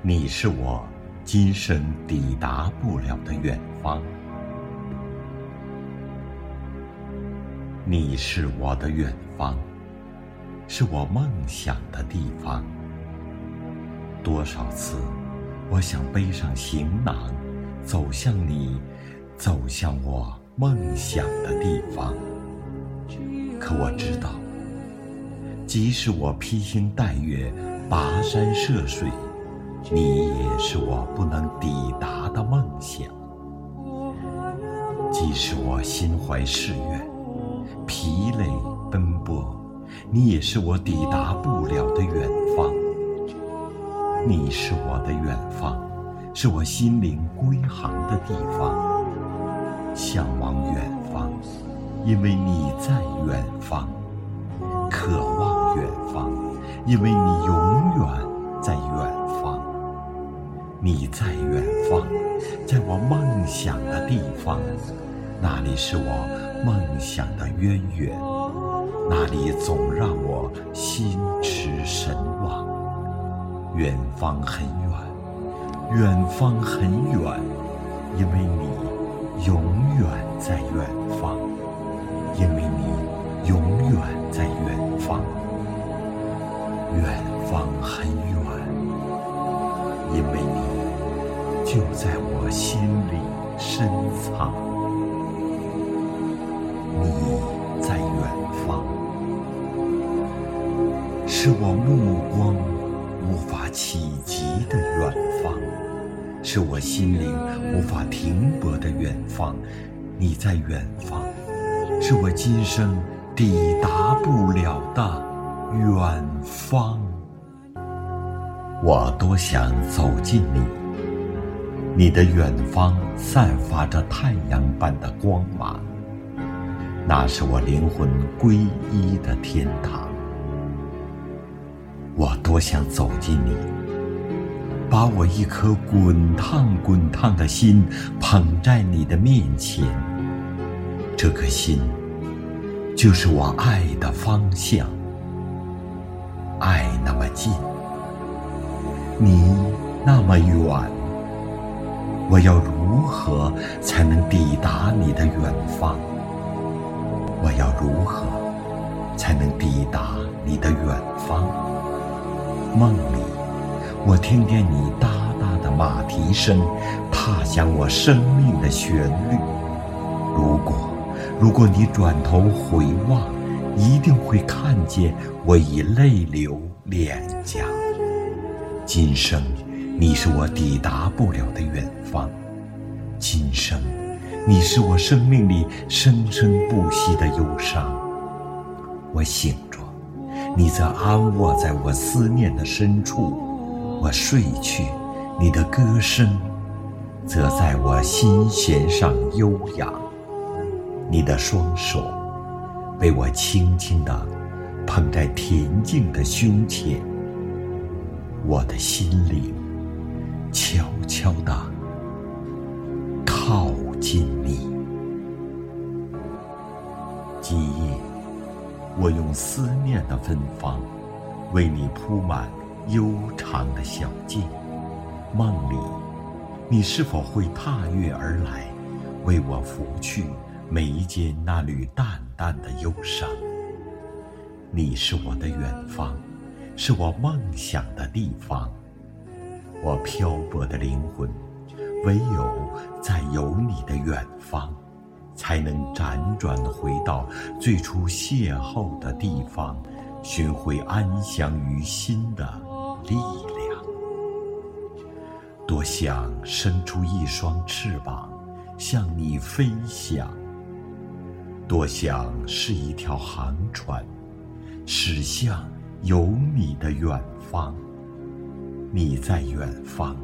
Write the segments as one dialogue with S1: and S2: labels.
S1: 你是我今生抵达不了的远方，你是我的远方，是我梦想的地方。多少次，我想背上行囊，走向你，走向我梦想的地方。可我知道，即使我披星戴月、跋山涉水，你也是我不能抵达的梦想。即使我心怀誓愿、疲累奔波，你也是我抵达不了的远方。你是我的远方，是我心灵归航的地方。向往远方，因为你在远方；渴望远方，因为你永远想的地方，那里是我梦想的渊源，那里总让我心驰神往。远方很远，远方很远，因为你永远在远方，因为你永远在远方。远方很远，因为你就在我心里深藏。你在远方，是我目光。无法企及的远方，是我心灵无法停泊的远方。你在远方，是我今生抵达不了的远方。我多想走进你，你的远方散发着太阳般的光芒，那是我灵魂皈依的天堂。我多想走进你，把我一颗滚烫滚烫的心捧在你的面前。这颗心，就是我爱的方向。爱那么近，你那么远，我要如何才能抵达你的远方？我要如何才能抵达你的远方？梦里，我听见你哒哒的马蹄声，踏响我生命的旋律。如果，如果你转头回望，一定会看见我已泪流脸颊。今生，你是我抵达不了的远方；今生，你是我生命里生生不息的忧伤。我醒着。你则安卧在我思念的深处，我睡去，你的歌声则在我心弦上悠扬。你的双手被我轻轻地捧在恬静的胸前，我的心灵悄悄地靠近你。今夜。我用思念的芬芳，为你铺满悠长的小径。梦里，你是否会踏月而来，为我拂去眉间那缕淡淡的忧伤？你是我的远方，是我梦想的地方。我漂泊的灵魂，唯有在有你的远方。才能辗转回到最初邂逅的地方，寻回安详于心的力量。多想伸出一双翅膀，向你飞翔；多想是一条航船，驶向有你的远方。你在远方，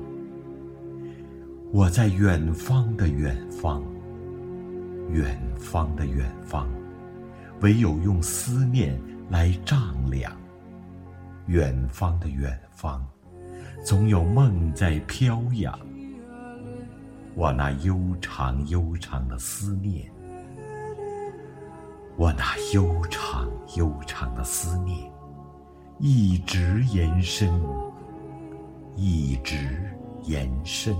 S1: 我在远方的远方。远方的远方，唯有用思念来丈量。远方的远方，总有梦在飘扬。我那悠长悠长的思念，我那悠长悠长的思念，一直延伸，一直延伸，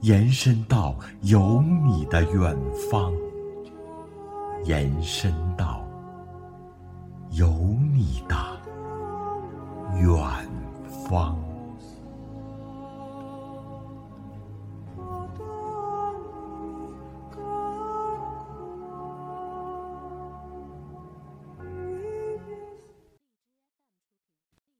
S1: 延伸到有你的远方，延伸到有你的远方。